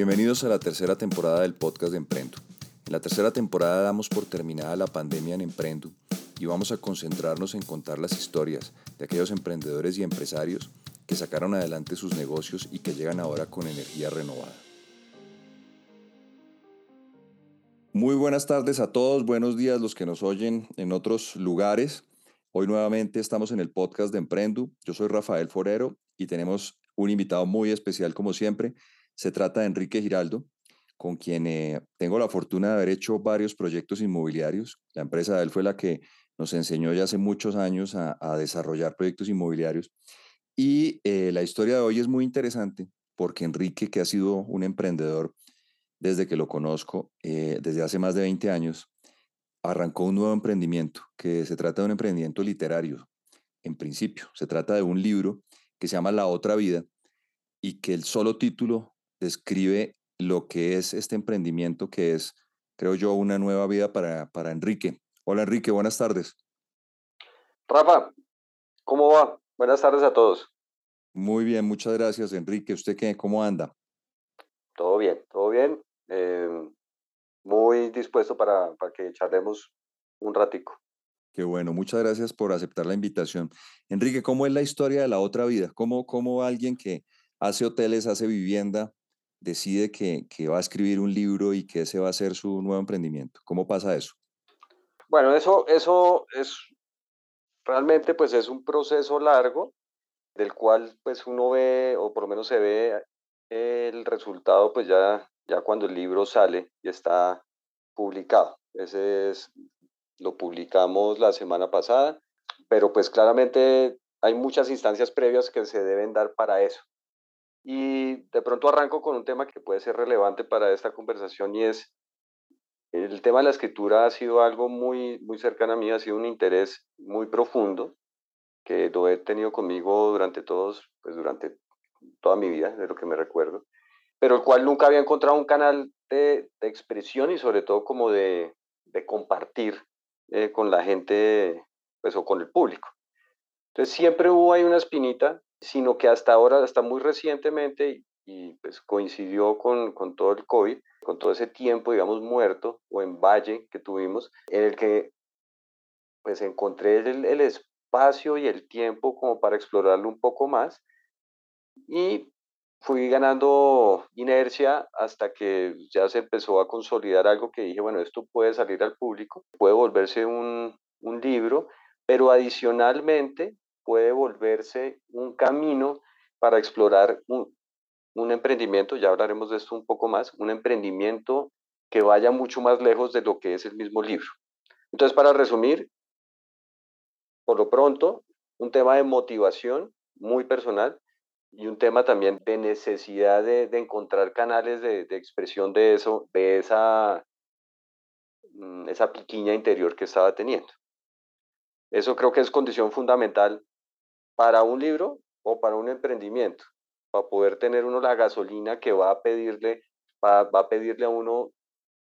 Bienvenidos a la tercera temporada del podcast de Emprendo. En la tercera temporada damos por terminada la pandemia en Emprendo y vamos a concentrarnos en contar las historias de aquellos emprendedores y empresarios que sacaron adelante sus negocios y que llegan ahora con energía renovada. Muy buenas tardes a todos, buenos días los que nos oyen en otros lugares. Hoy nuevamente estamos en el podcast de Emprendo. Yo soy Rafael Forero y tenemos un invitado muy especial como siempre. Se trata de Enrique Giraldo, con quien eh, tengo la fortuna de haber hecho varios proyectos inmobiliarios. La empresa de él fue la que nos enseñó ya hace muchos años a, desarrollar proyectos inmobiliarios. Y eh, la historia de hoy es muy interesante porque Enrique, que ha sido un emprendedor desde que lo conozco, eh, desde hace más de 20 años, arrancó un nuevo emprendimiento, que se trata de un emprendimiento literario, en principio. Se trata de un libro que se llama La otra vida y que el solo título describe lo que es este emprendimiento, que es, creo yo, una nueva vida para, para Enrique. Hola Enrique, buenas tardes. Rafa, ¿cómo va? Buenas tardes a todos. Muy bien, muchas gracias Enrique. ¿Usted qué? ¿Cómo anda? Todo bien, todo bien. Em, muy dispuesto para, para que charlemos un ratico. Qué bueno, muchas gracias por aceptar la invitación. Enrique, ¿cómo es la historia de la otra vida? ¿Cómo, cómo alguien que hace hoteles, hace vivienda, decide que, que, va a escribir un libro y que ese va a ser su nuevo emprendimiento? ¿Cómo pasa eso? Bueno, eso, eso es realmente pues es un proceso largo del cual pues uno ve o por lo menos se ve el resultado pues ya, ya cuando el libro sale y está publicado. Ese es, lo publicamos la semana pasada, pero pues claramente hay muchas instancias previas que se deben dar para eso. Y de pronto arranco con un tema que puede ser relevante para esta conversación y es el tema de la escritura ha sido algo muy, muy cercano a mí, ha sido un interés muy profundo que lo he tenido conmigo durante todos, pues durante toda mi vida, de lo que me recuerdo, pero el cual nunca había encontrado un canal de, expresión y sobre todo como de, de compartir eh, con la gente, pues o con el público. Entonces siempre hubo ahí una espinita sino que hasta ahora, hasta muy recientemente, y, pues coincidió con, con, todo el COVID, con todo ese tiempo, digamos, muerto o en valle que tuvimos, en el que pues encontré el, el espacio y el tiempo como para explorarlo un poco más y fui ganando inercia hasta que ya se empezó a consolidar algo que dije, bueno, esto puede salir al público, puede volverse un, un libro, pero adicionalmente puede volverse un camino para explorar un, emprendimiento, ya hablaremos de esto un poco más, un emprendimiento que vaya mucho más lejos de lo que es el mismo libro. Entonces, para resumir, por lo pronto, un tema de motivación muy personal y un tema también de necesidad de, encontrar canales de, de, expresión de eso, de esa, mm, esa piquiña interior que estaba teniendo. Eso creo que es condición fundamental para un libro o para un emprendimiento, para poder tener uno la gasolina que va a pedirle, va, a pedirle a uno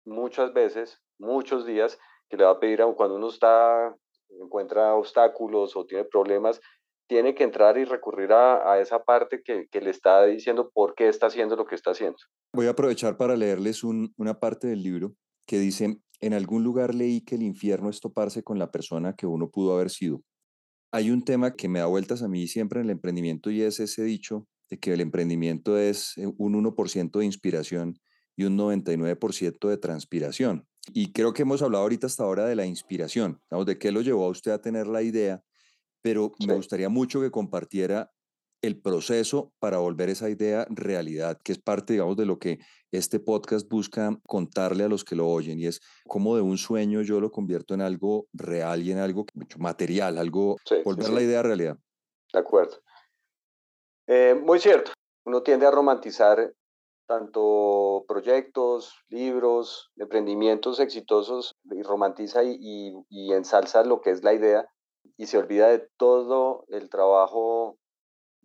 muchas veces, muchos días, que le va a pedir cuando uno está, encuentra obstáculos o tiene problemas, tiene que entrar y recurrir a, esa parte que, le está diciendo por qué está haciendo lo que está haciendo. Voy a aprovechar para leerles una parte del libro que dice, en algún lugar leí que el infierno es toparse con la persona que uno pudo haber sido. Hay un tema que me da vueltas a mí siempre en el emprendimiento y es ese dicho de que el emprendimiento es eh, un 1% de inspiración y un 99% de transpiración. Y creo que hemos hablado ahorita hasta ahora de la inspiración, de qué lo llevó a usted a tener la idea, pero me gustaría mucho que compartiera el proceso para volver esa idea realidad, que es parte, digamos, de lo que este podcast busca contarle a los que lo oyen, y es cómo de un sueño yo lo convierto en algo real y en algo material, algo, volver la idea realidad. De acuerdo. Eh, muy cierto, uno tiende a romantizar tanto proyectos, libros, emprendimientos exitosos, y romantiza y, y, y ensalza lo que es la idea, y se olvida de todo el trabajo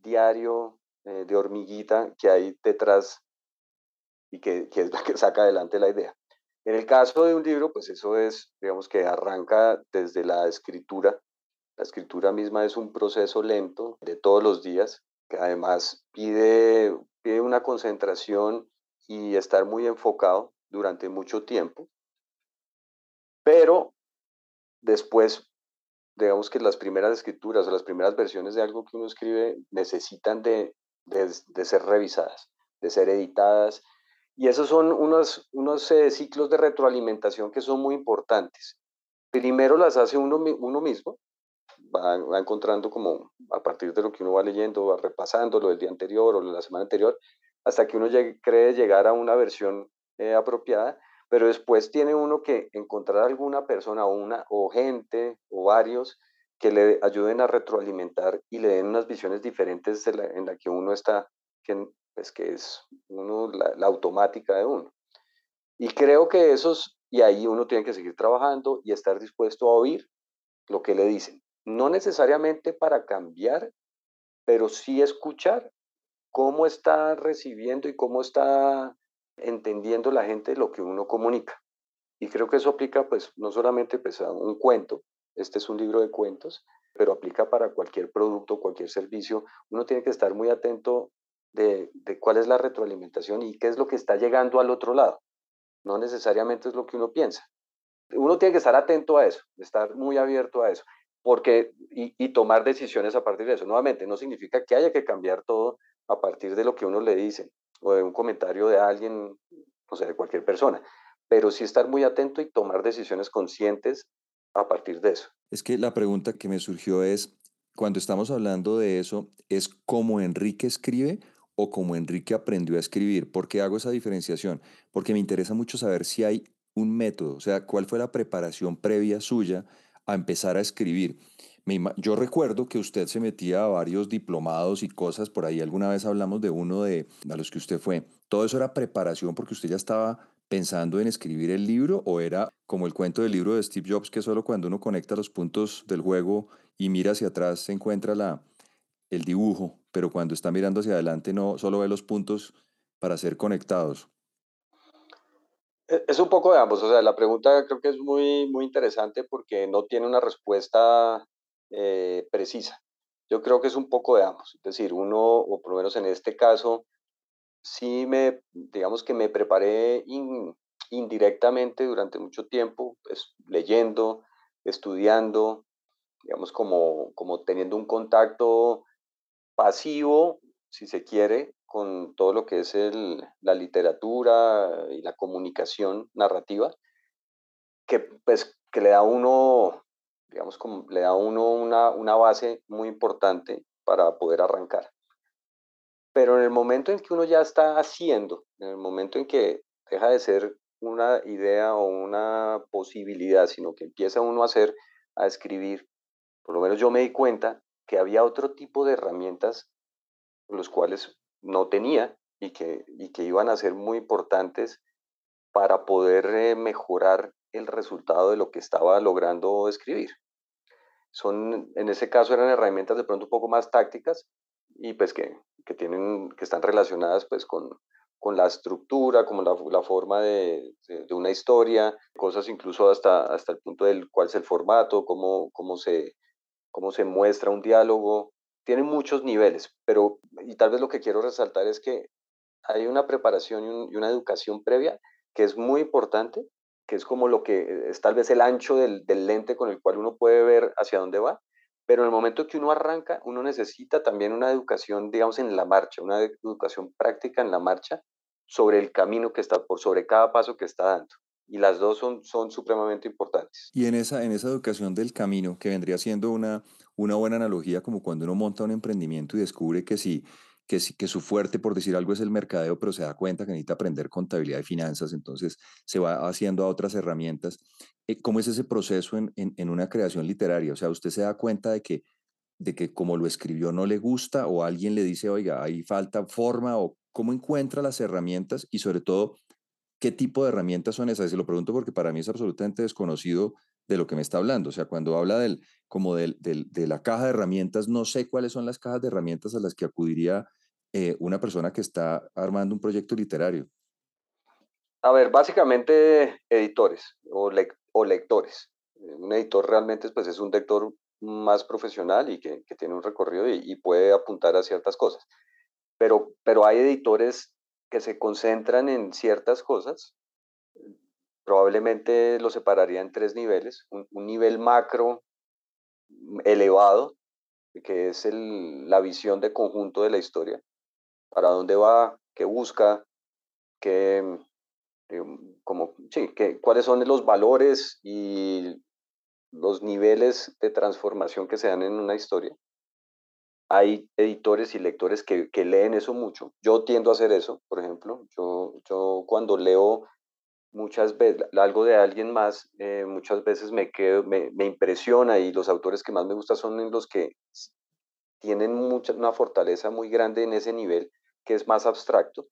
diario eh, de hormiguita que hay detrás y que, que, es la que saca adelante la idea. En el caso de un libro, pues eso es, digamos que arranca desde la escritura. La escritura misma es un proceso lento de todos los días, que además pide, pide una concentración y estar muy enfocado durante mucho tiempo, pero después, digamos que las primeras escrituras o las primeras versiones de algo que uno escribe necesitan de, de, ser revisadas, de ser editadas, y esos son unos, unos eh, ciclos de retroalimentación que son muy importantes. Primero las hace uno, uno mismo, va, va, encontrando como a partir de lo que uno va leyendo, va repasando lo del día anterior o la semana anterior, hasta que uno cree llegar a una versión eh, apropiada, pero después tiene uno que encontrar alguna persona o, una, o gente o varios que le ayuden a retroalimentar y le den unas visiones diferentes en la que uno está, que, pues, que es uno, la, la automática de uno. Y creo que esos, y ahí uno tiene que seguir trabajando y estar dispuesto a oír lo que le dicen. No necesariamente para cambiar, pero sí escuchar cómo está recibiendo y cómo está entendiendo la gente lo que uno comunica. Y creo que eso aplica pues no solamente pues, un cuento, este es un libro de cuentos, pero aplica para cualquier producto, cualquier servicio. Uno tiene que estar muy atento de, cuál es la retroalimentación y qué es lo que está llegando al otro lado. No necesariamente es lo que uno piensa. Uno tiene que estar atento a eso, estar muy abierto a eso, porque y tomar decisiones a partir de eso. Nuevamente, no significa que haya que cambiar todo a partir de lo que uno le dice o de un comentario de alguien, o sea, de cualquier persona, pero sí estar muy atento y tomar decisiones conscientes a partir de eso. Es que la pregunta que me surgió es, cuando estamos hablando de eso, ¿es cómo Enrique escribe o cómo Enrique aprendió a escribir? ¿Por qué hago esa diferenciación? Porque me interesa mucho saber si hay un método, o sea, cuál fue la preparación previa suya a empezar a escribir yo recuerdo que usted se metía a varios diplomados y cosas, por ahí alguna vez hablamos de uno de a los que usted fue. ¿Todo eso era preparación porque usted ya estaba pensando en escribir el libro o era como el cuento del libro de Steve Jobs que solo cuando uno conecta los puntos del juego y mira hacia atrás se encuentra la, el dibujo, pero cuando está mirando hacia adelante no solo ve los puntos para ser conectados? E, es un poco de ambos, o sea, la pregunta creo que es muy, muy interesante porque no tiene una respuesta eh, precisa. Yo creo que es un poco de ambos. Es decir, uno, o por lo menos en este caso, sí me, digamos que me preparé indirectamente durante mucho tiempo, pues, leyendo, estudiando, digamos, como, como teniendo un contacto pasivo, si se quiere, con todo lo que es el, la literatura y la comunicación narrativa, que, pues, que le da a uno digamos, como le da a uno una, una base muy importante para poder arrancar. Pero en el momento en que uno ya está haciendo, en el momento en que deja de ser una idea o una posibilidad, sino que empieza uno a hacer, a escribir, por lo menos yo me di cuenta que había otro tipo de herramientas los cuales no tenía y que, y que iban a ser muy importantes para poder eh, mejorar el resultado de lo que estaba logrando escribir. Son, en ese caso eran herramientas de pronto un poco más tácticas y pues que, que tienen, que están relacionadas pues con, con la estructura, como la, la forma de, de, una historia, cosas incluso hasta, hasta el punto del cuál es el formato, cómo, cómo, se, cómo se muestra un diálogo. Tienen muchos niveles, pero y tal vez lo que quiero resaltar es que hay una preparación y una educación previa que es muy importante que es como lo que es tal vez el ancho del, lente con el cual uno puede ver hacia dónde va, pero en el momento que uno arranca, uno necesita también una educación, digamos, en la marcha, una educación práctica en la marcha sobre el camino que está, por sobre cada paso que está dando. Y las dos son, son supremamente importantes. Y en esa, en esa educación del camino, que vendría siendo una, una buena analogía como cuando uno monta un emprendimiento y descubre que si que, su fuerte, por decir algo, es el mercadeo, pero se da cuenta que necesita aprender contabilidad y finanzas, entonces se va haciendo a otras herramientas. Eh, ¿Cómo es ese proceso en, en, una creación literaria? O sea, usted se da cuenta de que, de que como lo escribió no le gusta o alguien le dice, oiga, ahí falta forma o cómo encuentra las herramientas y sobre todo, ¿qué tipo de herramientas son esas? Se lo pregunto porque para mí es absolutamente desconocido de lo que me está hablando. O sea, cuando habla del, como del, de la caja de herramientas, no sé cuáles son las cajas de herramientas a las que acudiría eh, una persona que está armando un proyecto literario. A ver, básicamente editores o, o lectores. Un editor realmente pues, es un lector más profesional y que, que tiene un recorrido y, y, puede apuntar a ciertas cosas. Pero, pero hay editores que se concentran en ciertas cosas, probablemente lo separaría en tres niveles. Un, nivel macro elevado, que es la visión de conjunto de la historia, para dónde va, qué busca, qué, eh, como, sí, que, cuáles son los valores y los niveles de transformación que se dan en una historia. Hay editores y lectores que, leen eso mucho. Yo tiendo a hacer eso, por ejemplo. Yo, yo cuando leo muchas veces algo de alguien más, eh, muchas veces me, quedo, me, me, impresiona y los autores que más me gustan son los que tienen mucha, una fortaleza muy grande en ese nivel que es más abstracto.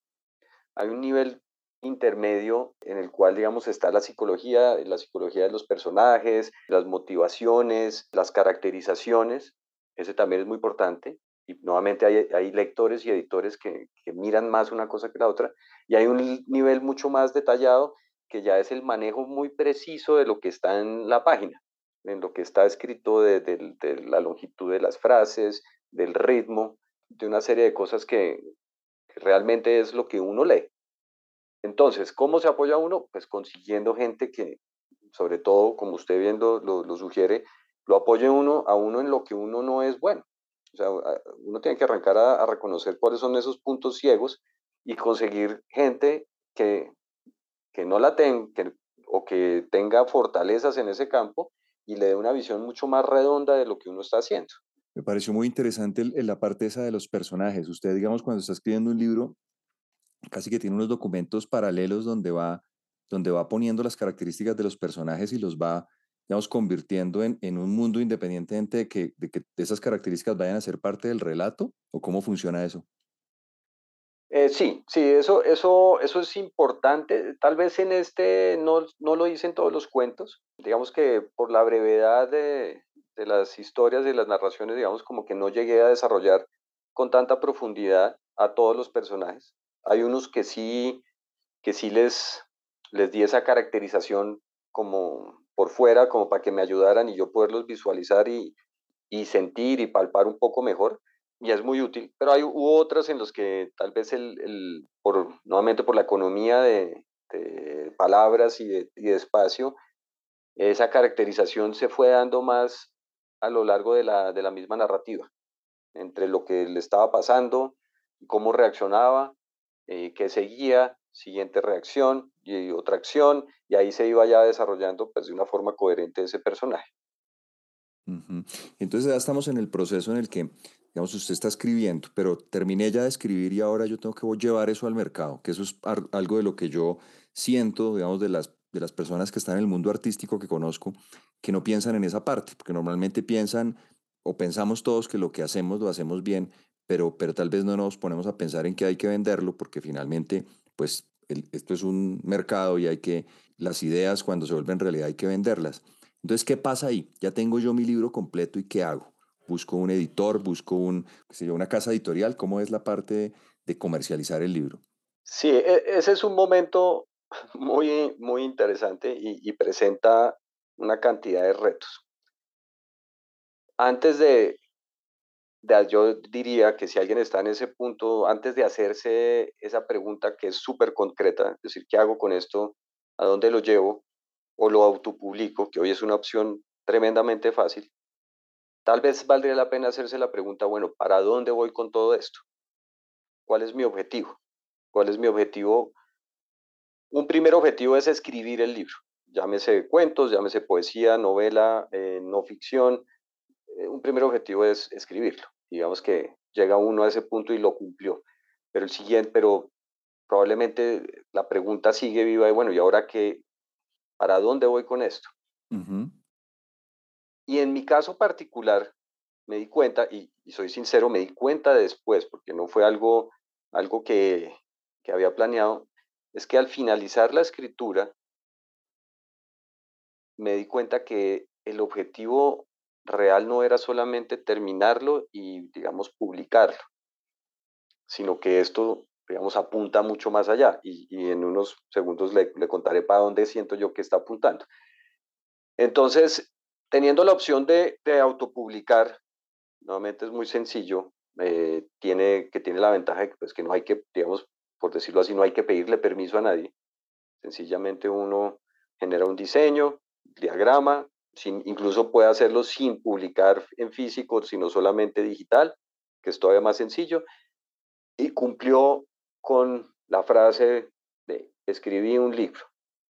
Hay un nivel intermedio en el cual, digamos, está la psicología, la psicología de los personajes, las motivaciones, las caracterizaciones. Ese también es muy importante. Y nuevamente hay, hay lectores y editores que, que, miran más una cosa que la otra. Y hay un nivel mucho más detallado que ya es el manejo muy preciso de lo que está en la página, en lo que está escrito de, la longitud de las frases, del ritmo, de una serie de cosas que, realmente es lo que uno lee. Entonces, ¿cómo se apoya uno? Pues consiguiendo gente que, sobre todo, como usted viendo lo, sugiere, lo apoye uno a uno en lo que uno no es bueno. O sea, uno tiene que arrancar a, reconocer cuáles son esos puntos ciegos y conseguir gente que, que no la tenga o que tenga fortalezas en ese campo y le dé una visión mucho más redonda de lo que uno está haciendo. Me pareció muy interesante la parte esa de los personajes. Usted, digamos, cuando está escribiendo un libro, casi que tiene unos documentos paralelos donde va, donde va poniendo las características de los personajes y los va, digamos, convirtiendo en, en un mundo independientemente de que, de que esas características vayan a ser parte del relato o cómo funciona eso. Eh, sí, sí, eso, eso, eso es importante. Tal vez en este no, no lo dicen todos los cuentos. Digamos que por la brevedad de, de las historias y las narraciones, digamos, como que no llegué a desarrollar con tanta profundidad a todos los personajes. Hay unos que sí, que sí les, les di esa caracterización como por fuera, como para que me ayudaran y yo poderlos visualizar y, y sentir y palpar un poco mejor. Y es muy útil. Pero hay hubo otras en los que tal vez el, el por, nuevamente por la economía de, de palabras y de, y de espacio, esa caracterización se fue dando más a lo largo de la, de la misma narrativa, entre lo que le estaba pasando, cómo reaccionaba eh, que seguía, siguiente reacción y otra acción, y ahí se iba ya desarrollando pues, de una forma coherente ese personaje. Entonces ya estamos en el proceso en el que, digamos, usted está escribiendo, pero terminé ya de escribir y ahora yo tengo que llevar eso al mercado, que eso es algo de lo que yo siento, digamos, de las, de las personas que están en el mundo artístico que conozco, que no piensan en esa parte, porque normalmente piensan o pensamos todos que lo que hacemos lo hacemos bien, pero, pero tal vez no nos ponemos a pensar en que hay que venderlo porque finalmente, pues esto es un mercado y hay que, las ideas cuando se vuelven realidad hay que venderlas. Entonces, ¿qué pasa ahí? Ya tengo yo mi libro completo y ¿qué hago? Busco un editor, busco un, qué una casa editorial, ¿cómo es la parte de comercializar el libro? Sí, e, ese es un momento muy, muy interesante y, y presenta una cantidad de retos. Antes de, yo diría que si alguien está en ese punto, antes de hacerse esa pregunta que es súper concreta, es decir, ¿qué hago con esto? ¿A dónde lo llevo? ¿O lo autopublico? Que hoy es una opción tremendamente fácil. Tal vez valdría la pena hacerse la pregunta, bueno, ¿para dónde voy con todo esto? ¿Cuál es mi objetivo? ¿Cuál es mi objetivo? Un primer objetivo es escribir el libro. Llámese cuentos, llámese poesía, novela, eh, no ficción. Eh, un primer objetivo es escribirlo digamos que llega uno a ese punto y lo cumplió. Pero el siguiente, pero probablemente la pregunta sigue viva y bueno, ¿y ahora qué? ¿Para dónde voy con esto? Y en mi caso particular, me di cuenta, y, soy sincero, me di cuenta después, porque no fue algo, algo que, había planeado, es que al finalizar la escritura, me di cuenta que el objetivo real no era solamente terminarlo y, digamos, publicarlo, sino que esto, digamos, apunta mucho más allá y, en unos segundos le, contaré para dónde siento yo que está apuntando. Entonces, teniendo la opción de, de autopublicar, nuevamente es muy sencillo, eh, tiene, que tiene la ventaja de pues, que no hay que, digamos, por decirlo así, no hay que pedirle permiso a nadie. Sencillamente uno genera un diseño, diagrama, incluso puede hacerlo sin publicar en físico, sino solamente digital, que es todavía más sencillo, y cumplió con la frase de escribí un libro,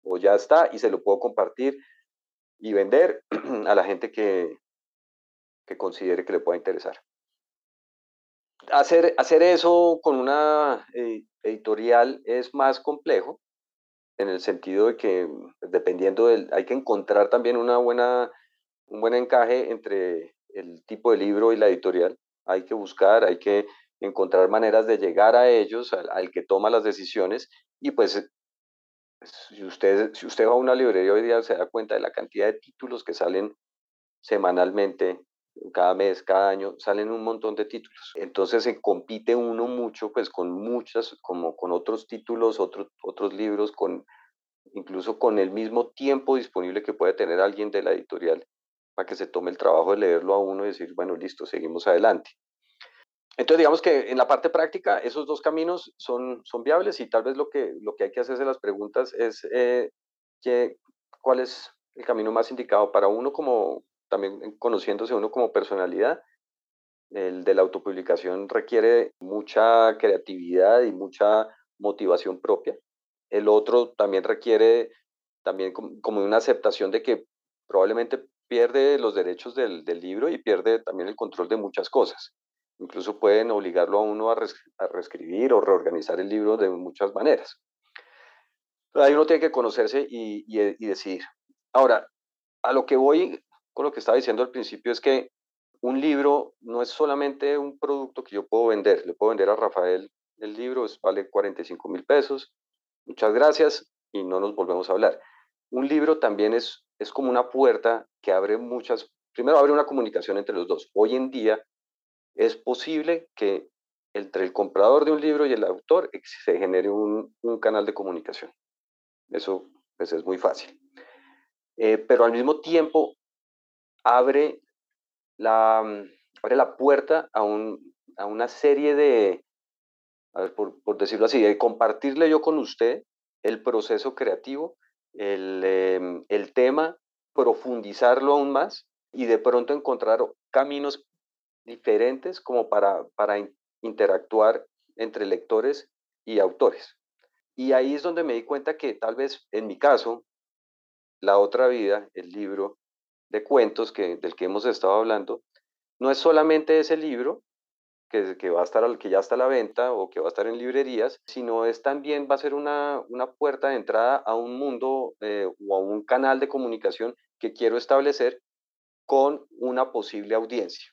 o ya está, y se lo puedo compartir y vender a la gente que, que considere que le pueda interesar. Hacer, hacer eso con una eh, editorial es más complejo, en el sentido de que dependiendo del, hay que encontrar también una buena, un buen encaje entre el tipo de libro y la editorial. Hay que buscar, hay que encontrar maneras de llegar a ellos, al, que toma las decisiones. Y pues, si usted, si usted va a una librería hoy día, se da cuenta de la cantidad de títulos que salen semanalmente, cada mes, cada año, salen un montón de títulos. Entonces se compite uno mucho, pues con muchas, como con otros títulos, otros otros libros, con incluso con el mismo tiempo disponible que puede tener alguien de la editorial para que se tome el trabajo de leerlo a uno y decir, bueno, listo, seguimos adelante. Entonces, digamos que en la parte práctica, esos dos caminos son, son viables y tal vez lo que, lo que hay que hacerse las preguntas es eh, que, cuál es el camino más indicado para uno como, también conociéndose uno como personalidad. El de la autopublicación requiere mucha creatividad y mucha motivación propia. El otro también requiere también como una aceptación de que probablemente pierde los derechos del, del libro y pierde también el control de muchas cosas. Incluso pueden obligarlo a uno a, reescribir o reorganizar el libro de muchas maneras. ahí uno tiene que conocerse y, y, decidir. Ahora, a lo que voy con lo que estaba diciendo al principio es que un libro no es solamente un producto que yo puedo vender. Le puedo vender a Rafael el libro, vale 45 mil pesos. Muchas gracias y no nos volvemos a hablar. Un libro también es, es como una puerta que abre muchas, primero abre una comunicación entre los dos. Hoy en día es posible que entre el comprador de un libro y el autor se genere un, canal de comunicación. Eso pues, es muy fácil. Eh, pero al mismo tiempo abre la, mm, abre la puerta a, un, a una serie de, a ver, por, por, decirlo así, de compartirle yo con usted el proceso creativo, el, em, el tema, profundizarlo aún más y de pronto encontrar caminos diferentes como para, para interactuar entre lectores y autores. Y ahí es donde me di cuenta que tal vez en mi caso, La otra vida, el libro de cuentos que, del que hemos estado hablando, no es solamente ese libro que, que, va a estar, que ya está a la venta o que va a estar en librerías, sino es también va a ser una, una puerta de entrada a un mundo eh, o a un canal de comunicación que quiero establecer con una posible audiencia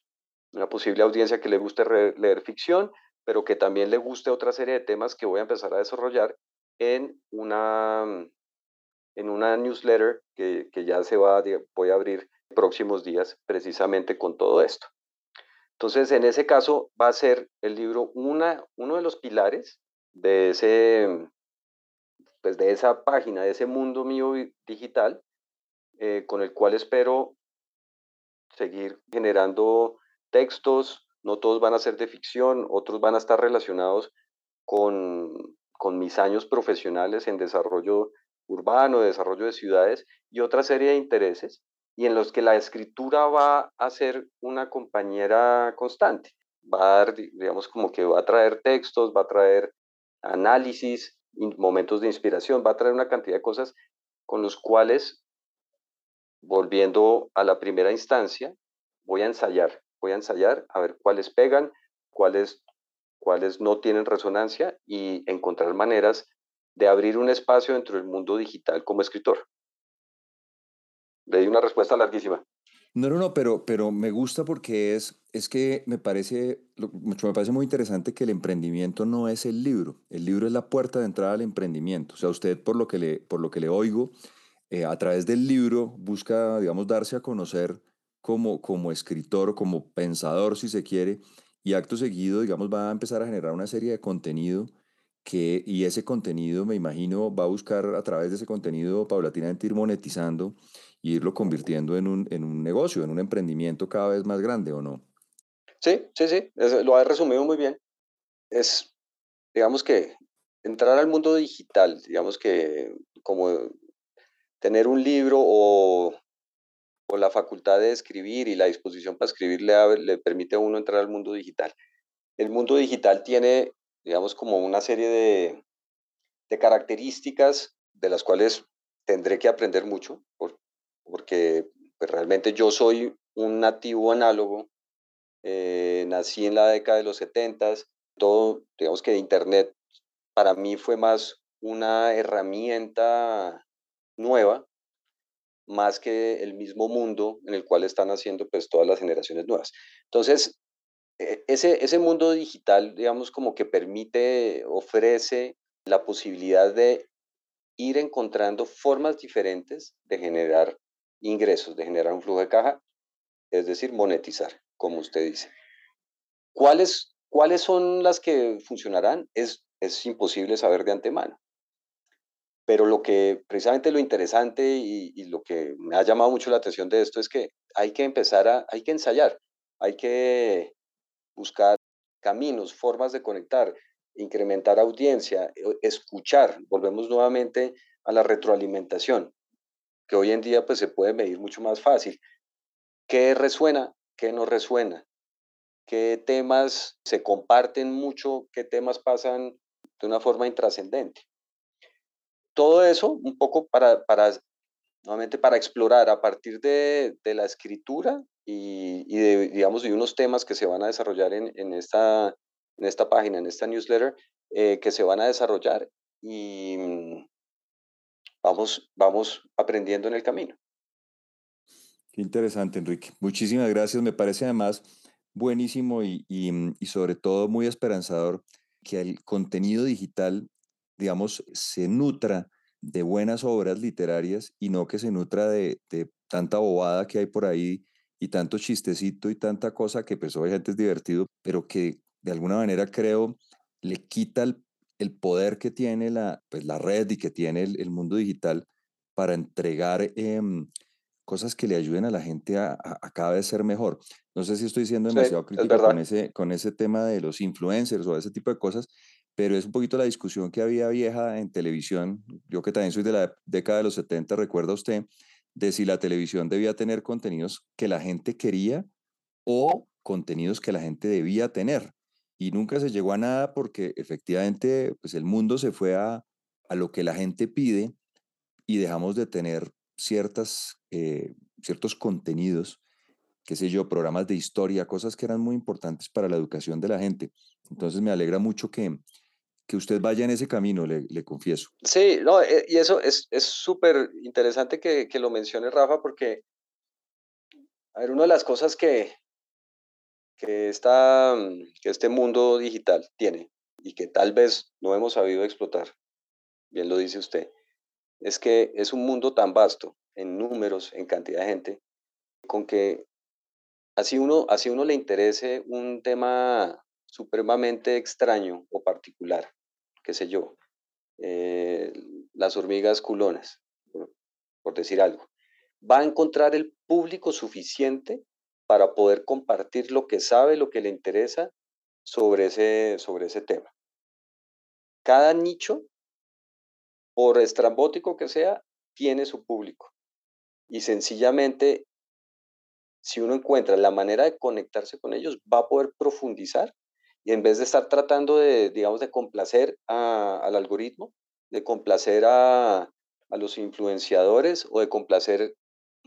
una posible audiencia que le guste leer ficción, pero que también le guste otra serie de temas que voy a empezar a desarrollar en una, en una newsletter que, que ya se va, voy a abrir próximos días precisamente con todo esto. Entonces, en ese caso va a ser el libro una, uno de los pilares de, ese, pues de esa página, de ese mundo mío digital, eh, con el cual espero seguir generando textos, no todos van a ser de ficción, otros van a estar relacionados con, con mis años profesionales en desarrollo urbano, desarrollo de ciudades y otra serie de intereses y en los que la escritura va a ser una compañera constante. Va a dar, digamos, como que va a traer textos, va a traer análisis, momentos de inspiración, va a traer una cantidad de cosas con los cuales, volviendo a la primera instancia, voy a ensayar voy a ensayar a ver cuáles pegan, cuáles, cuáles no tienen resonancia y encontrar maneras de abrir un espacio dentro del mundo digital como escritor. Le di una respuesta larguísima. No, no, no, pero, pero me gusta porque es, es que me parece, me parece muy interesante que el emprendimiento no es el libro. El libro es la puerta de entrada al emprendimiento. O sea, usted, por lo que le, por lo que le oigo, eh, a través del libro busca, digamos, darse a conocer como, como escritor, como pensador, si se quiere, y acto seguido, digamos, va a empezar a generar una serie de contenido que, y ese contenido, me imagino, va a buscar a través de ese contenido paulatinamente ir monetizando y irlo convirtiendo en un, en un negocio, en un emprendimiento cada vez más grande, ¿o no? Sí, sí, sí, lo ha resumido muy bien. Es, digamos que entrar al mundo digital, digamos que como tener un libro o, o la facultad de escribir y la disposición para escribir le, permite a uno entrar al mundo digital. El mundo digital tiene, digamos, como una serie de, de características de las cuales tendré que aprender mucho, porque pues, realmente yo soy un nativo análogo, eh, nací en la década de los 70, todo, digamos que Internet para mí fue más una herramienta nueva, más que el mismo mundo en el cual están haciendo pues todas las generaciones nuevas. Entonces, e, ese, ese mundo digital, digamos, como que permite, ofrece la posibilidad de ir encontrando formas diferentes de generar ingresos, de generar un flujo de caja, es decir, monetizar, como usted dice. ¿Cuáles, cuáles son las que funcionarán? Es, es imposible saber de antemano. Pero lo que, precisamente lo interesante y, lo que me ha llamado mucho la atención de esto es que hay que empezar a, hay que ensayar, hay que buscar caminos, formas de conectar, incrementar audiencia, eh, escuchar, volvemos nuevamente a la retroalimentación, que hoy en día pues se puede medir mucho más fácil. ¿Qué resuena? ¿Qué no resuena? ¿Qué temas se comparten mucho? ¿Qué temas pasan de una forma intrascendente? Todo eso un poco para, para nuevamente para explorar a partir de, de la escritura y, y, de, digamos, de unos temas que se van a desarrollar en, en esta en esta página, en esta newsletter, eh, que se van a desarrollar y mm, vamos, vamos aprendiendo en el camino. Qué interesante, Enrique. Muchísimas gracias. Me parece además buenísimo y, y, mm, y sobre todo muy esperanzador que el contenido digital, digamos, se nutra de buenas obras literarias y no que se nutra de, de, tanta bobada que hay por ahí y tanto chistecito y tanta cosa que pues obviamente es divertido, pero que de alguna manera creo, le quita el, el poder que tiene la, pues, la red y que tiene el, el mundo digital para entregar eh, cosas que le ayuden a la gente a, a, a, cada vez ser mejor. No sé si estoy siendo demasiado sí, crítico con ese, con ese tema de los influencers o ese tipo de cosas, pero es un poquito la discusión que había vieja en televisión. Yo que también soy de la década de los 70, recuerda usted, de si la televisión debía tener contenidos que la gente quería o contenidos que la gente debía tener y nunca se llegó a nada porque efectivamente pues el mundo se fue a, a lo que la gente pide y dejamos de tener ciertas, eh, ciertos contenidos, qué sé yo, programas de historia, cosas que eran muy importantes para la educación de la gente. Entonces me alegra mucho que, que usted vaya en ese camino, le, confieso. Sí, no, eh, y eso es súper interesante que, que, lo mencione Rafa porque, a ver, una de las cosas que, que, esta, que este mundo digital tiene y que tal vez no hemos sabido explotar, bien lo dice usted, es que es un mundo tan vasto en números, en cantidad de gente, con que así uno, así uno le interese un tema supremamente extraño o particular, qué sé yo, eh, las hormigas culonas, por, por decir algo, va a encontrar el público suficiente para poder compartir lo que sabe, lo que le interesa sobre ese, sobre ese tema. Cada nicho, por estrambótico que sea, tiene su público. Y sencillamente, si uno encuentra la manera de conectarse con ellos, va a poder profundizar en vez de estar tratando de, digamos, de complacer al algoritmo, de complacer a, a, los influenciadores o de complacer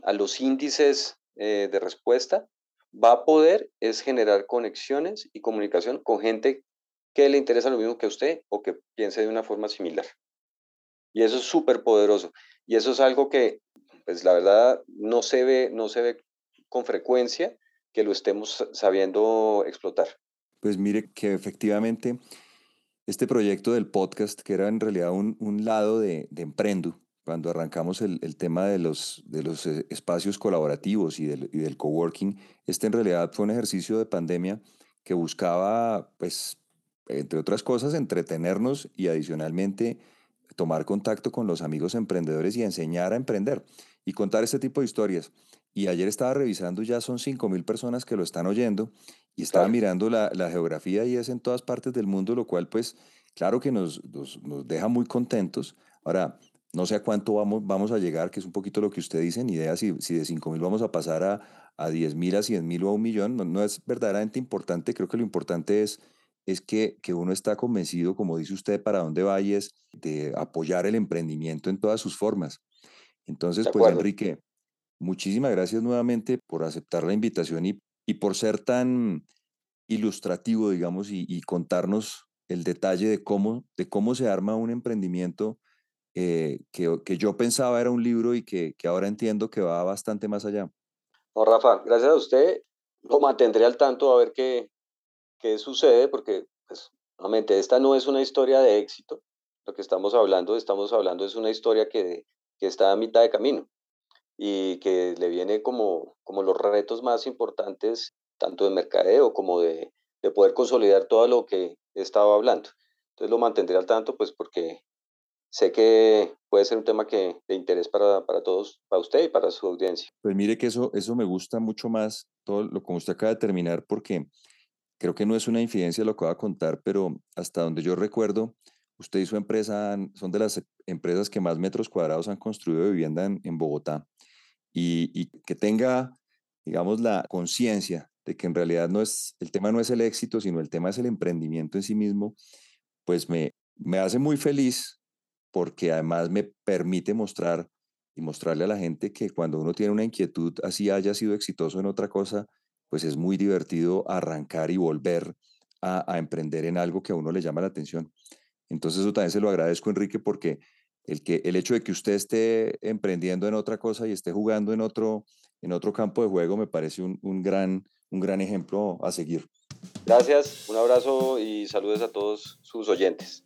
a los índices eh, de respuesta, va a poder es generar conexiones y comunicación con gente que le interesa lo mismo que a usted o que piense de una forma similar. Y eso es súper poderoso. Y eso es algo que, pues la verdad, no se ve, no se ve con frecuencia que lo estemos sabiendo explotar. Pues mire que efectivamente este proyecto del podcast, que era en realidad un, un lado de, de Emprendo, cuando arrancamos el, el, tema de los, de los eh, espacios colaborativos y del, y del coworking, este en realidad fue un ejercicio de pandemia que buscaba, pues, entre otras cosas, entretenernos y adicionalmente tomar contacto con los amigos emprendedores y enseñar a emprender y contar este tipo de historias. Y ayer estaba revisando, ya son 5 mil personas que lo están oyendo y estaba claro. mirando la, la geografía y es en todas partes del mundo, lo cual pues claro que nos, nos, deja muy contentos. Ahora, no sé a cuánto vamos, vamos a llegar, que es un poquito lo que usted dice, ni idea si, si de 5 mil vamos a pasar a, a 10 mil, a 100 mil o a un millón, no, no, es verdaderamente importante. Creo que lo importante es, es que, que uno está convencido, como dice usted, para dónde va y es de apoyar el emprendimiento en todas sus formas. Entonces, pues Enrique, muchísimas gracias nuevamente por aceptar la invitación y, por ser tan ilustrativo, digamos, y, contarnos el detalle de cómo, se arma un emprendimiento eh, que, yo pensaba era un libro y que, ahora entiendo que va bastante más allá. No, Rafa, gracias a usted. Lo mantendré al tanto a ver qué, sucede, porque, pues, nuevamente, esta no es una historia de éxito. Lo que estamos hablando, estamos hablando es una historia que está a mitad de camino y que le viene como, como los retos más importantes, tanto de mercadeo como de, de poder consolidar todo lo que he estado hablando. Entonces lo mantendré al tanto, pues porque sé que puede ser un tema que, de interés para, para, todos, para usted y para su audiencia. Pues mire que eso, eso me gusta mucho más, todo lo como usted acaba de terminar, porque creo que no es una infidencia lo que va a contar, pero hasta donde yo recuerdo, usted y su empresa son de las empresas que más metros cuadrados han construido de vivienda en, en Bogotá y, que tenga, digamos, la conciencia de que en realidad no es, el tema no es el éxito, sino el tema es el emprendimiento en sí mismo, pues me, me hace muy feliz porque además me permite mostrar y mostrarle a la gente que cuando uno tiene una inquietud, así haya sido exitoso en otra cosa, pues es muy divertido arrancar y volver a, a emprender en algo que a uno le llama la atención. Entonces eso también se lo agradezco, Enrique, porque el, que, el hecho de que usted esté emprendiendo en otra cosa y esté jugando en otro, en otro campo de juego me parece un, un, gran, un gran ejemplo a seguir. Gracias, un abrazo y saludos a todos sus oyentes.